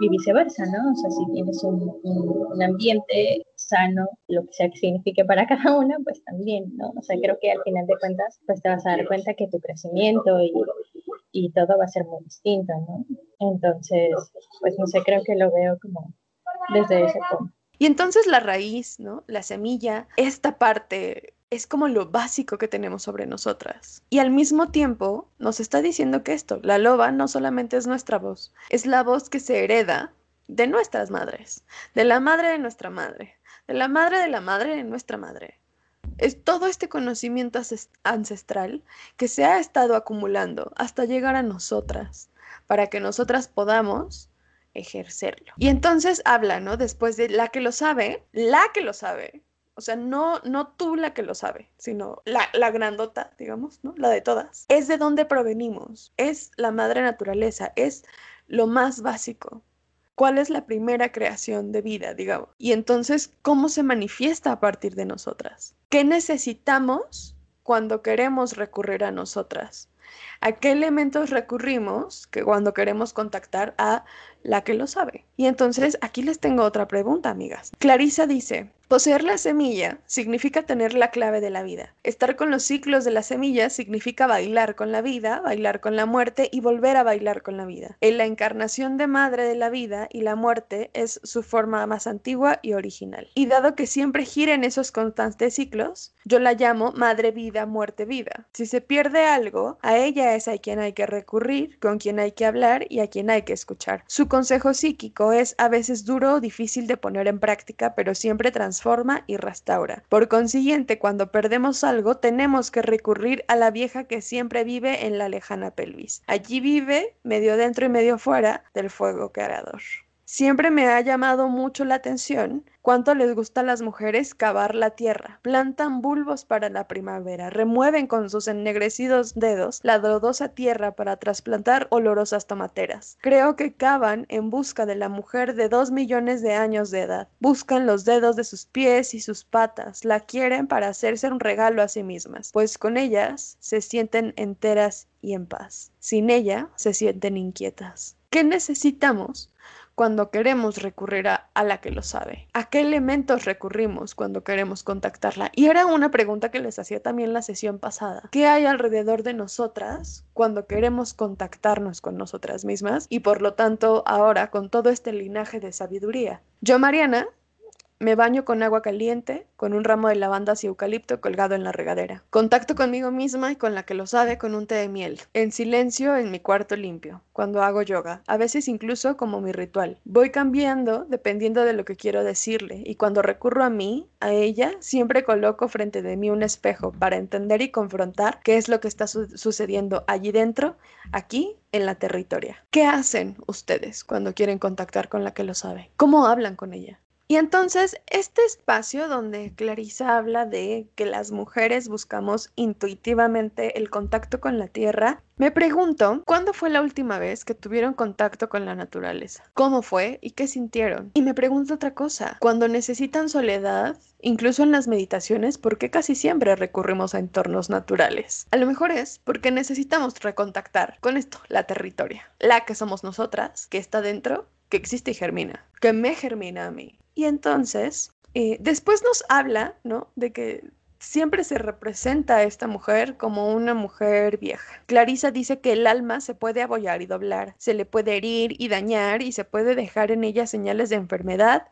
y viceversa, ¿no? O sea, si tienes un, un, ambiente sano, lo que sea que signifique para cada una, pues también, ¿no? O sea, creo que al final de cuentas, pues te vas a dar cuenta que tu crecimiento y, y todo va a ser muy distinto, ¿no? Entonces, pues no sé, creo que lo veo como desde ese punto. Y entonces la raíz, ¿no? La semilla, esta parte es como lo básico que tenemos sobre nosotras. Y al mismo tiempo nos está diciendo que esto, la loba no solamente es nuestra voz, es la voz que se hereda de nuestras madres, de la madre de nuestra madre, de la madre de la madre de nuestra madre. Es todo este conocimiento ancestral que se ha estado acumulando hasta llegar a nosotras, para que nosotras podamos ejercerlo. Y entonces habla, ¿no? Después de la que lo sabe, la que lo sabe. O sea, no, no tú la que lo sabe, sino la, la grandota, digamos, ¿no? La de todas. Es de dónde provenimos, es la madre naturaleza, es lo más básico. ¿Cuál es la primera creación de vida, digamos? Y entonces, ¿cómo se manifiesta a partir de nosotras? ¿Qué necesitamos cuando queremos recurrir a nosotras? ¿A qué elementos recurrimos que cuando queremos contactar a la que lo sabe? Y entonces aquí les tengo otra pregunta, amigas. Clarisa dice, Poseer la semilla significa tener la clave de la vida. Estar con los ciclos de la semilla significa bailar con la vida, bailar con la muerte y volver a bailar con la vida. En la encarnación de madre de la vida y la muerte es su forma más antigua y original. Y dado que siempre gira en esos constantes ciclos, yo la llamo madre vida, muerte vida. Si se pierde algo, a ella es a quien hay que recurrir, con quien hay que hablar y a quien hay que escuchar. Su consejo psíquico es a veces duro o difícil de poner en práctica, pero siempre transforma forma y restaura. Por consiguiente, cuando perdemos algo, tenemos que recurrir a la vieja que siempre vive en la lejana pelvis. Allí vive, medio dentro y medio fuera, del fuego creador. Siempre me ha llamado mucho la atención cuánto les gusta a las mujeres cavar la tierra. Plantan bulbos para la primavera, remueven con sus ennegrecidos dedos la drodosa tierra para trasplantar olorosas tomateras. Creo que cavan en busca de la mujer de dos millones de años de edad. Buscan los dedos de sus pies y sus patas, la quieren para hacerse un regalo a sí mismas, pues con ellas se sienten enteras y en paz. Sin ella se sienten inquietas. ¿Qué necesitamos? Cuando queremos recurrir a, la que lo sabe? ¿A qué elementos recurrimos cuando queremos contactarla? Y era una pregunta que les hacía también la sesión pasada. ¿Qué hay alrededor de nosotras cuando queremos contactarnos con nosotras mismas? Y por lo tanto, ahora con todo este linaje de sabiduría. Yo, Mariana, me baño con agua caliente, con un ramo de lavandas y eucalipto colgado en la regadera. Contacto conmigo misma y con la que lo sabe con un té de miel. En silencio en mi cuarto limpio, cuando hago yoga, a veces incluso como mi ritual. Voy cambiando dependiendo de lo que quiero decirle y cuando recurro a mí, a ella, siempre coloco frente de mí un espejo para entender y confrontar qué es lo que está sucediendo allí dentro, aquí en la territoria. ¿Qué hacen ustedes cuando quieren contactar con la que lo sabe? ¿Cómo hablan con ella? Y entonces, este espacio donde Clarisa habla de que las mujeres buscamos intuitivamente el contacto con la tierra, me pregunto, ¿cuándo fue la última vez que tuvieron contacto con la naturaleza? ¿Cómo fue y qué sintieron? Y me pregunto otra cosa, cuando necesitan soledad, incluso en las meditaciones, ¿por qué casi siempre recurrimos a entornos naturales? A lo mejor es porque necesitamos recontactar con esto, la territoria, la que somos nosotras, que está dentro que existe y germina, que me germina a mí. Y entonces, eh, después nos habla, ¿no? De que siempre se representa a esta mujer como una mujer vieja. Clarisa dice que el alma se puede abollar y doblar, se le puede herir y dañar y se puede dejar en ella señales de enfermedad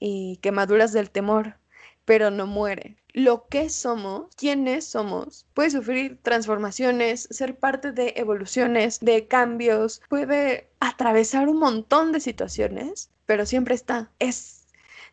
y quemaduras del temor, pero no muere. Lo que somos, quiénes somos, puede sufrir transformaciones, ser parte de evoluciones, de cambios, puede atravesar un montón de situaciones, pero siempre está. Es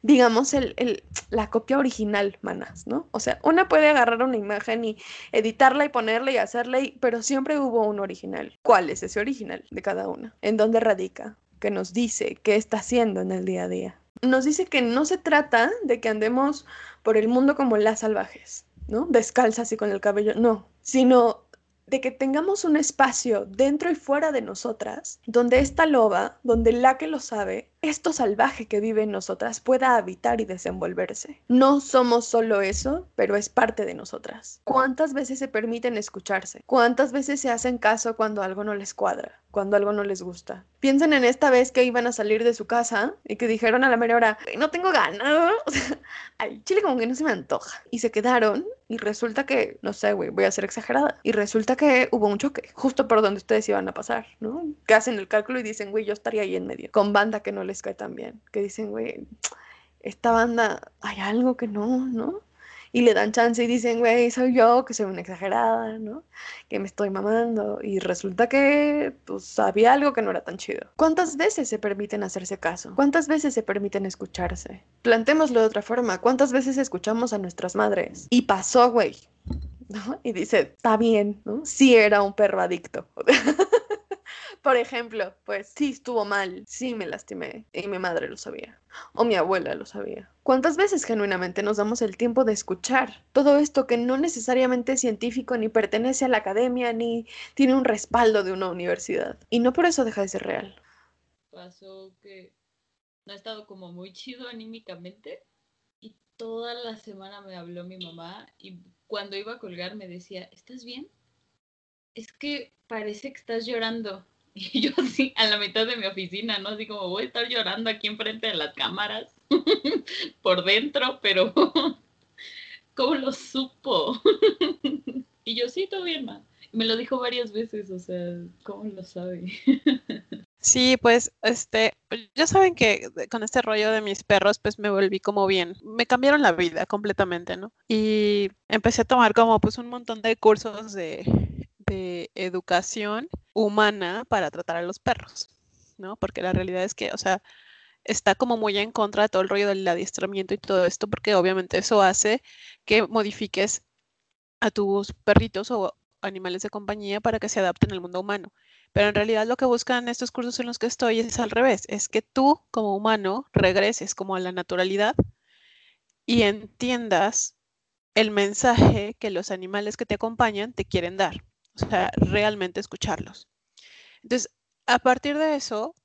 digamos, el, la copia original, manas, ¿no? O sea, una puede agarrar una imagen y editarla y ponerla y hacerla, pero siempre hubo un original. ¿Cuál es ese original de cada una? ¿En dónde radica? ¿Qué nos dice? ¿Qué está haciendo en el día a día? Nos dice que no se trata de que andemos por el mundo como las salvajes, ¿no? Descalzas y con el cabello, no, sino de que tengamos un espacio dentro y fuera de nosotras, donde esta loba, donde la que lo sabe, esto salvaje que vive en nosotras pueda habitar y desenvolverse. No somos solo eso, pero es parte de nosotras. ¿Cuántas veces se permiten escucharse? ¿Cuántas veces se hacen caso cuando algo no les cuadra? Cuando algo no les gusta. Piensen en esta vez que iban a salir de su casa y que dijeron a la mera hora, no tengo ganas. Al chile como que no se me antoja. Y se quedaron y resulta que, no sé, güey, voy a ser exagerada. Y resulta que hubo un choque, justo por donde ustedes iban a pasar, ¿no? Que hacen el cálculo y dicen, güey, yo estaría ahí en medio, con banda que no les cae tan bien. Que dicen, güey, esta banda, hay algo que no, ¿no? Y le dan chance y dicen, güey, soy yo, que soy una exagerada, ¿no? Que me estoy mamando. Y resulta que, pues, había algo que no era tan chido. ¿Cuántas veces se permiten hacerse caso? ¿Cuántas veces se permiten escucharse? Plantémoslo de otra forma. ¿Cuántas veces escuchamos a nuestras madres? Y pasó, güey. ¿No? Y dice, está bien, ¿no? Sí era un perro adicto. Por ejemplo, pues sí estuvo mal, sí me lastimé y mi madre lo sabía o mi abuela lo sabía. ¿Cuántas veces genuinamente nos damos el tiempo de escuchar todo esto que no necesariamente es científico ni pertenece a la academia ni tiene un respaldo de una universidad? Y no por eso deja de ser real. Pasó que no ha estado como muy chido anímicamente y toda la semana me habló mi mamá y cuando iba a colgar me decía, ¿estás bien? Es que parece que estás llorando. Y yo así, a la mitad de mi oficina, ¿no? Así como voy a estar llorando aquí enfrente de las cámaras, por dentro, pero ¿cómo lo supo? y yo, sí, todo bien, ma. Me lo dijo varias veces, o sea, ¿cómo lo sabe? Sí, pues, este, ya saben que con este rollo de mis perros, pues me volví como bien, me cambiaron la vida completamente, ¿no? Y empecé a tomar como pues un montón de cursos de, de educación humana para tratar a los perros, ¿no? Porque la realidad es que, o sea, está como muy en contra de todo el rollo del adiestramiento y todo esto, porque obviamente eso hace que modifiques a tus perritos o animales de compañía para que se adapten al mundo humano. Pero en realidad lo que buscan estos cursos en los que estoy es al revés, es que tú como humano regreses como a la naturalidad y entiendas el mensaje que los animales que te acompañan te quieren dar o sea, realmente escucharlos. Entonces, a partir de eso,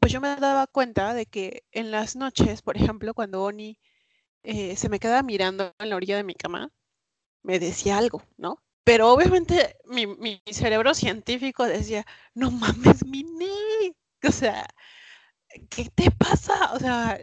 pues yo me daba cuenta de que en las noches, por ejemplo, cuando Oni eh, se me quedaba mirando en la orilla de mi cama, me decía algo, ¿no? Pero obviamente mi, cerebro científico decía, no mames, Mini, o sea, ¿qué te pasa? O sea,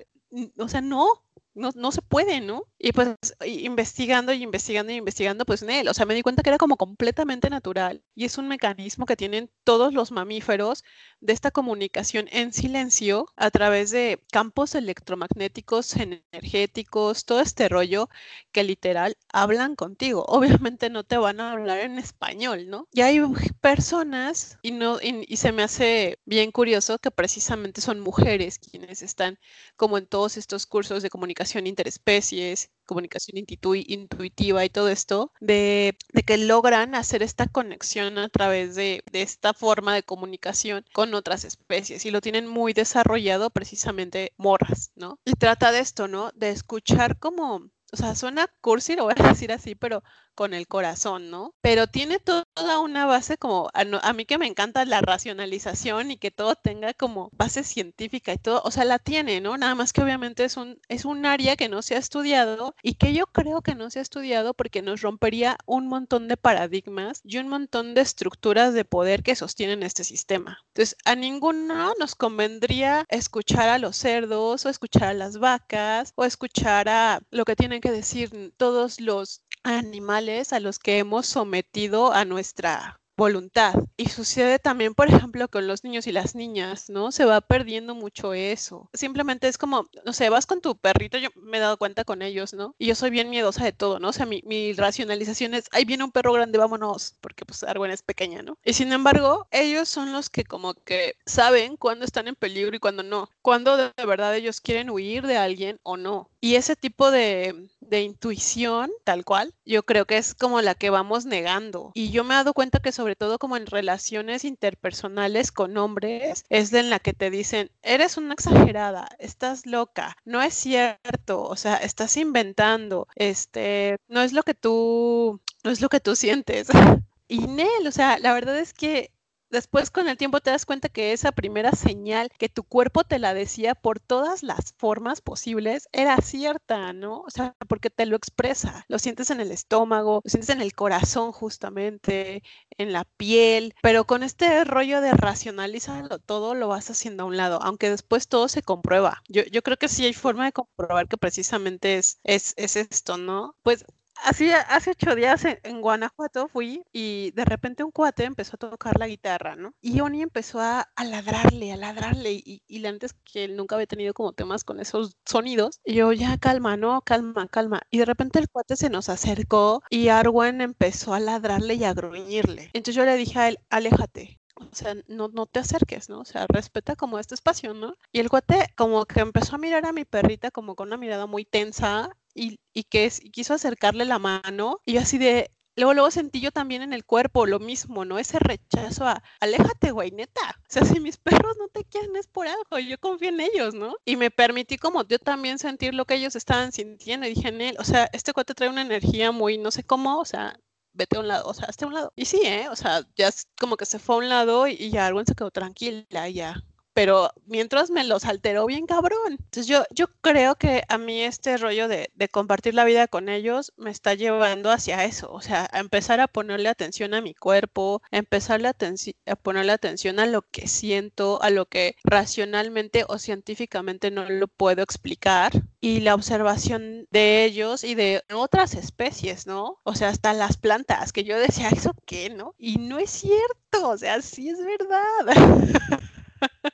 o sea, no, no, no se puede, ¿no? Y pues investigando y investigando y investigando, pues en él, o sea, me di cuenta que era como completamente natural y es un mecanismo que tienen todos los mamíferos de esta comunicación en silencio a través de campos electromagnéticos, energéticos, todo este rollo que literal hablan contigo. Obviamente no te van a hablar en español, ¿no? Y hay personas, y, no, y se me hace bien curioso que precisamente son mujeres quienes están como en todos estos cursos de comunicación interespecies, comunicación intuitiva y todo esto, de, que logran hacer esta conexión a través de, esta forma de comunicación con otras especies y lo tienen muy desarrollado precisamente morras, ¿no? Y trata de esto, ¿no? De escuchar como o sea, suena cursi, lo voy a decir así, pero con el corazón, ¿no? Pero tiene toda una base como, a, mí que me encanta la racionalización y que todo tenga como base científica y todo, o sea, la tiene, ¿no? Nada más que obviamente es un, es un área que no se ha estudiado y que yo creo que no se ha estudiado porque nos rompería un montón de paradigmas y un montón de estructuras de poder que sostienen este sistema. Entonces, a ninguno nos convendría escuchar a los cerdos o escuchar a las vacas o escuchar a lo que tienen que decir todos los animales a los que hemos sometido a nuestra voluntad. Y sucede también, por ejemplo, con los niños y las niñas, ¿no? Se va perdiendo mucho eso. Simplemente es como, no sé, vas con tu perrito, yo me he dado cuenta con ellos, ¿no? Y yo soy bien miedosa de todo, ¿no? O sea, mi, mi racionalización es, ahí viene un perro grande, vámonos, porque pues Arwen es pequeña, ¿no? Y sin embargo, ellos son los que como que saben cuándo están en peligro y cuándo no, cuándo de verdad ellos quieren huir de alguien o no. Y ese tipo de, de intuición, tal cual, yo creo que es como la que vamos negando. Y yo me he dado cuenta que sobre todo como en relaciones interpersonales con hombres, es en la que te dicen, eres una exagerada, estás loca, no es cierto, o sea, estás inventando, este, no es lo que tú, no es lo que tú sientes. Y Nel, o sea, la verdad es que después con el tiempo te das cuenta que esa primera señal que tu cuerpo te la decía por todas las formas posibles era cierta, ¿no? O sea, porque te lo expresa, lo sientes en el estómago, lo sientes en el corazón justamente, en la piel, pero con este rollo de racionalizarlo todo lo vas haciendo a un lado, aunque después todo se comprueba. Yo, yo creo que sí hay forma de comprobar que precisamente es, es, es esto, ¿no? Pues Así, hace ocho días en, Guanajuato fui y de repente un cuate empezó a tocar la guitarra, ¿no? Y Oni empezó a, ladrarle, a ladrarle. Y, y antes que él nunca había tenido como temas con esos sonidos. Y yo, ya calma, no, calma, calma. Y de repente el cuate se nos acercó y Arwen empezó a ladrarle y a gruñirle. Entonces yo le dije a él, aléjate, o sea, no, no te acerques, ¿no? O sea, respeta como este espacio, ¿no? Y el cuate como que empezó a mirar a mi perrita como con una mirada muy tensa y, que quiso acercarle la mano y yo así de, Luego, luego sentí yo también en el cuerpo lo mismo, ¿no? Ese rechazo a, aléjate, güey, neta. O sea, si mis perros no te quieren es por algo, yo confío en ellos, ¿no? Y me permití como yo también sentir lo que ellos estaban sintiendo. Y dije él, o sea, este cuate trae una energía muy, no sé cómo, o sea, vete a un lado, o sea, hasta un lado. Y sí, ¿eh? O sea, ya como que se fue a un lado y, ya algo se quedó tranquila ya pero mientras me los alteró bien cabrón. Entonces yo, yo creo que a mí este rollo de, de, compartir la vida con ellos me está llevando hacia eso, o sea, a empezar a ponerle atención a mi cuerpo, a empezarle a ponerle atención a lo que siento, a lo que racionalmente o científicamente no lo puedo explicar y la observación de ellos y de otras especies, ¿no? O sea, hasta las plantas, que yo decía, ¿eso qué, no? Y no es cierto, o sea, sí es verdad.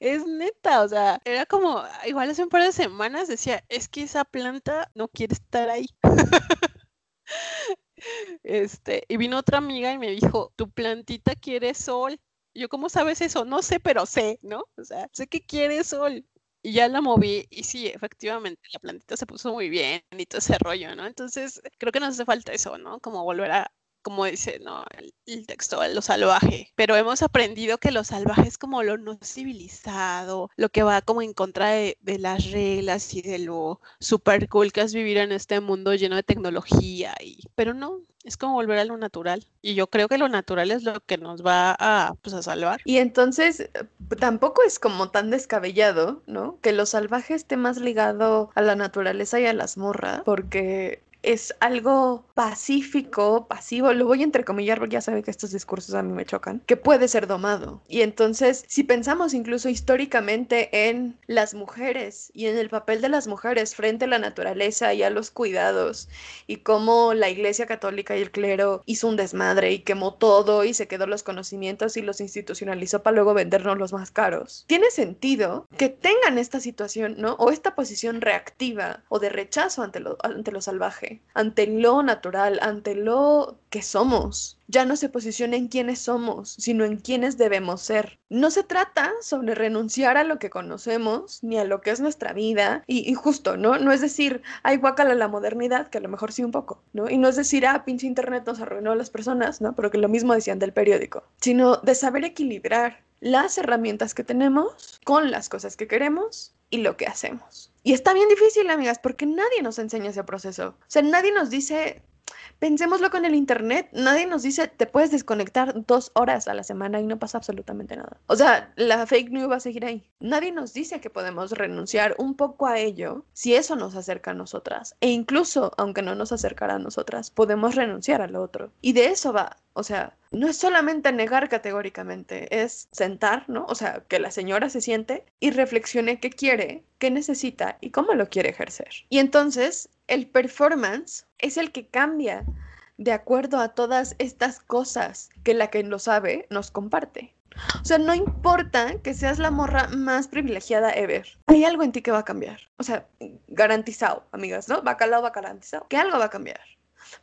es neta, o sea, era como, igual hace un par de semanas decía, es que esa planta no quiere estar ahí. este, y vino otra amiga y me dijo, tu plantita quiere sol. yo, ¿cómo sabes eso? No sé, pero sé, ¿no? O sea, sé que quiere sol. Y ya la moví y sí, efectivamente, la plantita se puso muy bien y todo ese rollo, ¿no? Entonces, creo que nos hace falta eso, ¿no? Como volver a, como dice ¿no? el, texto, lo salvaje. Pero hemos aprendido que lo salvaje es como lo no civilizado, lo que va como en contra de, las reglas y de lo super cool que es vivir en este mundo lleno de tecnología. Y, pero no, es como volver a lo natural. Y yo creo que lo natural es lo que nos va a, pues, a salvar. Y entonces eh, tampoco es como tan descabellado, ¿no? Que lo salvaje esté más ligado a la naturaleza y a las morras, porque es algo pacífico, pasivo, lo voy a entrecomillar porque ya saben que estos discursos a mí me chocan, que puede ser domado. Y entonces, si pensamos incluso históricamente en las mujeres y en el papel de las mujeres frente a la naturaleza y a los cuidados, y cómo la Iglesia Católica y el clero hizo un desmadre y quemó todo y se quedó los conocimientos y los institucionalizó para luego vendernos los más caros, tiene sentido que tengan esta situación, ¿no? O esta posición reactiva o de rechazo ante lo, ante lo salvaje ante lo natural, ante lo que somos. Ya no se posiciona en quiénes somos, sino en quiénes debemos ser. No se trata sobre renunciar a lo que conocemos, ni a lo que es nuestra vida, y, justo, ¿no? No es decir, ay, guácala la modernidad, que a lo mejor sí un poco, ¿no? Y no es decir, ah, pinche internet nos arruinó a las personas, ¿no? Pero que lo mismo decían del periódico, sino de saber equilibrar las herramientas que tenemos con las cosas que queremos y lo que hacemos. Y está bien difícil, amigas, porque nadie nos enseña ese proceso. O sea, nadie nos dice, pensémoslo con el Internet, nadie nos dice, te puedes desconectar dos horas a la semana y no pasa absolutamente nada. O sea, la fake news va a seguir ahí. Nadie nos dice que podemos renunciar un poco a ello si eso nos acerca a nosotras. E incluso, aunque no nos acercara a nosotras, podemos renunciar al otro. Y de eso va o sea, no es solamente negar categóricamente, es sentar, ¿no? O sea, que la señora se siente y reflexione qué quiere, qué necesita y cómo lo quiere ejercer. Y entonces, el performance es el que cambia de acuerdo a todas estas cosas que la que lo sabe nos comparte. O sea, no importa que seas la morra más privilegiada ever. Hay algo en ti que va a cambiar. O sea, garantizado, amigas, ¿no? Bacalao va garantizado. Que algo va a cambiar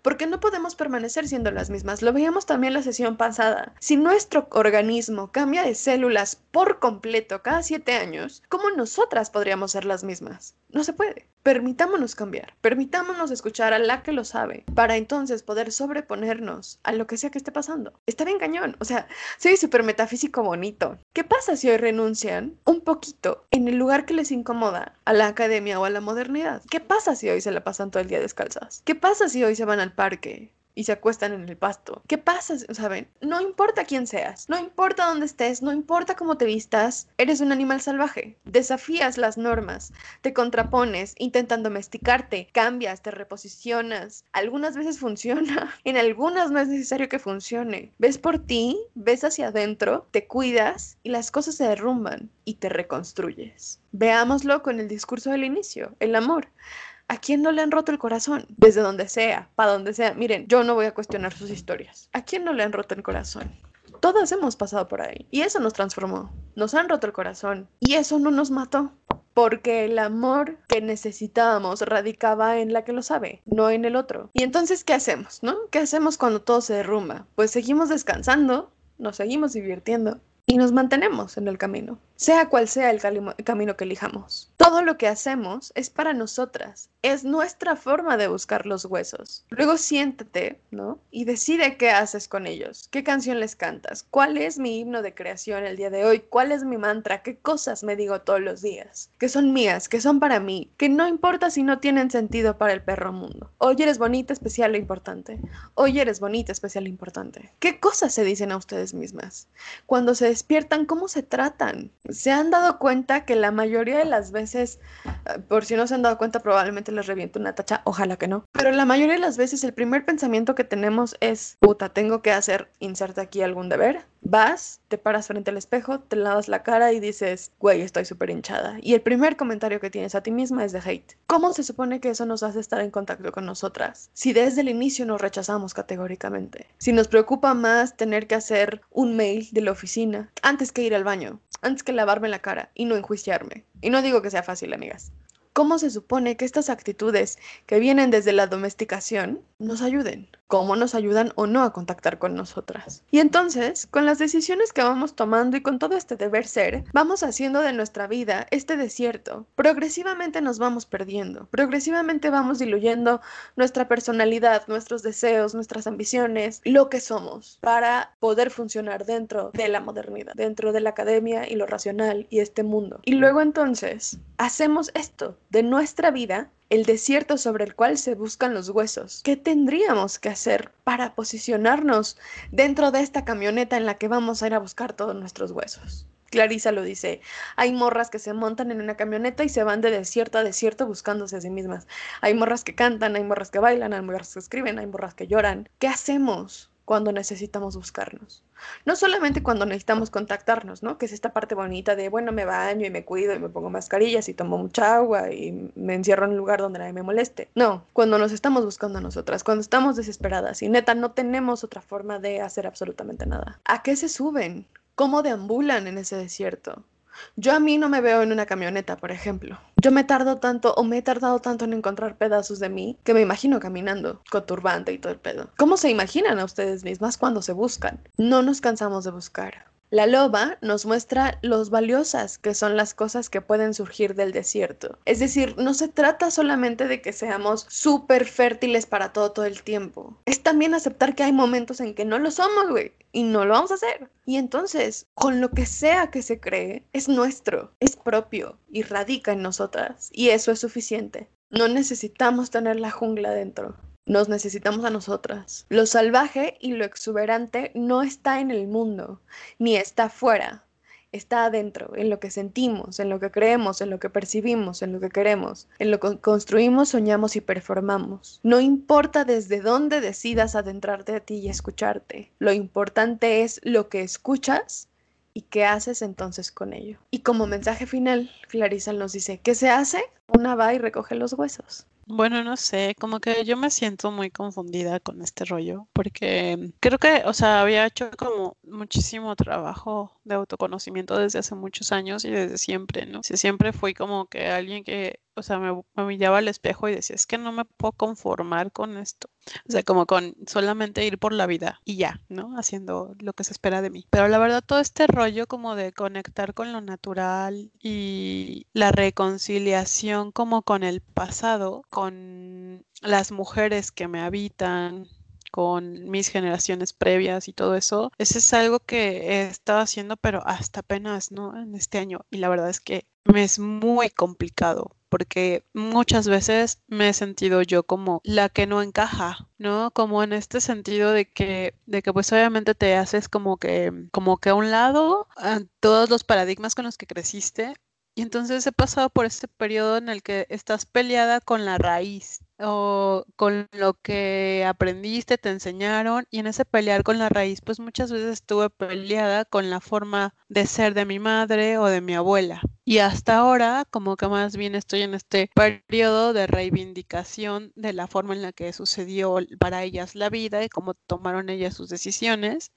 porque no podemos permanecer siendo las mismas. Lo veíamos también la sesión pasada. Si nuestro organismo cambia de células por completo cada siete años, ¿cómo nosotras podríamos ser las mismas? No se puede. Permitámonos cambiar, permitámonos escuchar a la que lo sabe, para entonces poder sobreponernos a lo que sea que esté pasando. Está bien cañón, o sea, soy súper metafísico bonito. ¿Qué pasa si hoy renuncian un poquito en el lugar que les incomoda a la academia o a la modernidad? ¿Qué pasa si hoy se la pasan todo el día descalzas? ¿Qué pasa si hoy se van al parque? Y se acuestan en el pasto. ¿Qué pasa? ¿Saben? No importa quién seas, no importa dónde estés, no importa cómo te vistas, eres un animal salvaje. Desafías las normas, te contrapones, intentan domesticarte, cambias, te reposicionas. Algunas veces funciona, en algunas no es necesario que funcione. Ves por ti, ves hacia adentro, te cuidas y las cosas se derrumban y te reconstruyes. Veámoslo con el discurso del inicio, el amor. ¿A quién no le han roto el corazón? Desde donde sea, para donde sea. Miren, yo no voy a cuestionar sus historias. ¿A quién no le han roto el corazón? Todas hemos pasado por ahí. Y eso nos transformó. Nos han roto el corazón. Y eso no nos mató. Porque el amor que necesitábamos radicaba en la que lo sabe, no en el otro. Y entonces, ¿qué hacemos, no? ¿Qué hacemos cuando todo se derrumba? Pues seguimos descansando, nos seguimos divirtiendo y nos mantenemos en el camino, sea cual sea el, camino que elijamos. Todo lo que hacemos es para nosotras, es nuestra forma de buscar los huesos. Luego siéntate, ¿no? Y decide qué haces con ellos, qué canción les cantas, cuál es mi himno de creación el día de hoy, cuál es mi mantra, qué cosas me digo todos los días, que son mías, que son para mí, que no importa si no tienen sentido para el perro mundo. Hoy eres bonita, especial e importante. Hoy eres bonita, especial e importante. ¿Qué cosas se dicen a ustedes mismas? Cuando se despiertan, ¿cómo se tratan? ¿Se han dado cuenta que la mayoría de las veces, eh, por si no se han dado cuenta, probablemente les reviento una tacha, ojalá que no, pero la mayoría de las veces el primer pensamiento que tenemos es, puta, tengo que hacer, inserte aquí algún deber, Vas, paras frente al espejo, te lavas la cara y dices, güey, estoy súper hinchada. Y el primer comentario que tienes a ti misma es de hate. ¿Cómo se supone que eso nos hace estar en contacto con nosotras? Si desde el inicio nos rechazamos categóricamente. Si nos preocupa más tener que hacer un mail de la oficina antes que ir al baño, antes que lavarme la cara y no enjuiciarme. Y no digo que sea fácil, amigas. ¿Cómo se supone que estas actitudes que vienen desde la domesticación nos ayuden? ¿Cómo nos ayudan o no a contactar con nosotras? Y entonces, con las decisiones que vamos tomando y con todo este deber ser, vamos haciendo de nuestra vida este desierto. Progresivamente nos vamos perdiendo, progresivamente vamos diluyendo nuestra personalidad, nuestros deseos, nuestras ambiciones, lo que somos, para poder funcionar dentro de la modernidad, dentro de la academia y lo racional y este mundo. Y luego entonces, hacemos esto de nuestra vida el desierto sobre el cual se buscan los huesos. ¿Qué tendríamos que hacer para posicionarnos dentro de esta camioneta en la que vamos a ir a buscar todos nuestros huesos? Clarisa lo dice, hay morras que se montan en una camioneta y se van de desierto a desierto buscándose a sí mismas. Hay morras que cantan, hay morras que bailan, hay morras que escriben, hay morras que lloran. ¿Qué hacemos cuando necesitamos buscarnos? No solamente cuando necesitamos contactarnos, ¿no? Que es esta parte bonita de, bueno, me baño y me cuido y me pongo mascarillas y tomo mucha agua y me encierro en un lugar donde nadie me moleste. No, cuando nos estamos buscando a nosotras, cuando estamos desesperadas y neta no tenemos otra forma de hacer absolutamente nada. ¿A qué se suben? ¿Cómo deambulan en ese desierto? Yo a mí no me veo en una camioneta, por ejemplo. Yo me tardo tanto o me he tardado tanto en encontrar pedazos de mí que me imagino caminando con turbante y todo el pedo. ¿Cómo se imaginan a ustedes mismas cuando se buscan? No nos cansamos de buscar. La loba nos muestra los valiosas que son las cosas que pueden surgir del desierto. Es decir, no se trata solamente de que seamos súper fértiles para todo todo el tiempo. Es también aceptar que hay momentos en que no lo somos, güey, y no lo vamos a hacer. Y entonces, con lo que sea que se cree, es nuestro, es propio y radica en nosotras. Y eso es suficiente. No necesitamos tener la jungla dentro. Nos necesitamos a nosotras. Lo salvaje y lo exuberante no está en el mundo, ni está afuera. Está adentro, en lo que sentimos, en lo que creemos, en lo que percibimos, en lo que queremos, en lo que construimos, soñamos y performamos. No importa desde dónde decidas adentrarte a ti y escucharte. Lo importante es lo que escuchas y qué haces entonces con ello. Y como mensaje final, Clarisa nos dice, ¿qué se hace? Una va y recoge los huesos. Bueno, no sé, como que yo me siento muy confundida con este rollo, porque creo que, o sea, había hecho como muchísimo trabajo de autoconocimiento desde hace muchos años y desde siempre, ¿no? siempre fui como que alguien que o sea, me, me, miraba al espejo y decía, es que no me puedo conformar con esto. O sea, como con solamente ir por la vida y ya, ¿no? Haciendo lo que se espera de mí. Pero la verdad, todo este rollo como de conectar con lo natural y la reconciliación como con el pasado, con las mujeres que me habitan, con mis generaciones previas y todo eso, ese es algo que he estado haciendo, pero hasta apenas, ¿no? En este año. Y la verdad es que me es muy complicado porque muchas veces me he sentido yo como la que no encaja, ¿no? Como en este sentido de que, de que pues obviamente te haces como que, como que a un lado todos los paradigmas con los que creciste y entonces he pasado por este periodo en el que estás peleada con la raíz o con lo que aprendiste, te enseñaron y en ese pelear con la raíz, pues muchas veces estuve peleada con la forma de ser de mi madre o de mi abuela. Y hasta ahora, como que más bien estoy en este periodo de reivindicación de la forma en la que sucedió para ellas la vida y cómo tomaron ellas sus decisiones,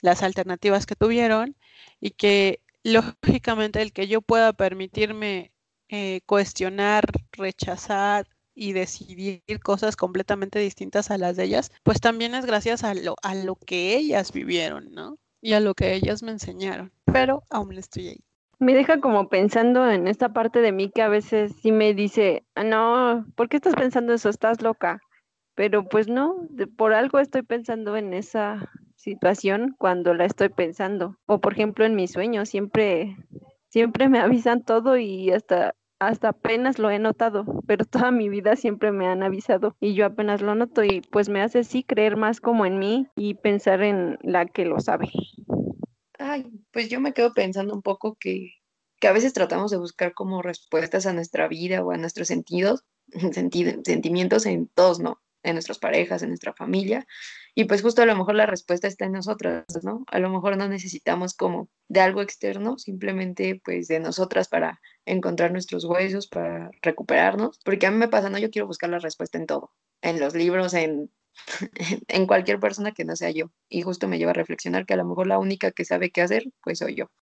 las alternativas que tuvieron y que lógicamente el que yo pueda permitirme eh, cuestionar, rechazar y decidir cosas completamente distintas a las de ellas, pues también es gracias a lo, a lo que ellas vivieron, ¿no? Y a lo que ellas me enseñaron. Pero aún estoy ahí. Me deja como pensando en esta parte de mí que a veces sí me dice, ah, no, ¿por qué estás pensando eso? Estás loca. Pero pues no, por algo estoy pensando en esa situación cuando la estoy pensando. O por ejemplo en mis sueños, siempre, siempre me avisan todo y hasta, hasta apenas lo he notado, pero toda mi vida siempre me han avisado y yo apenas lo noto y pues me hace sí creer más como en mí y pensar en la que lo sabe. Ay, pues yo me quedo pensando un poco que, que a veces tratamos de buscar como respuestas a nuestra vida o a nuestros sentidos, sentimientos en todos, ¿no? En nuestras parejas, en nuestra familia, y pues justo a lo mejor la respuesta está en nosotras, ¿no? A lo mejor no necesitamos como de algo externo, simplemente pues de nosotras para encontrar nuestros huesos, para recuperarnos, porque a mí me pasa, ¿no? Yo quiero buscar la respuesta en todo, en los libros, en, en cualquier persona que no sea yo. Y justo me lleva a reflexionar que a lo mejor la única que sabe qué hacer, pues soy yo.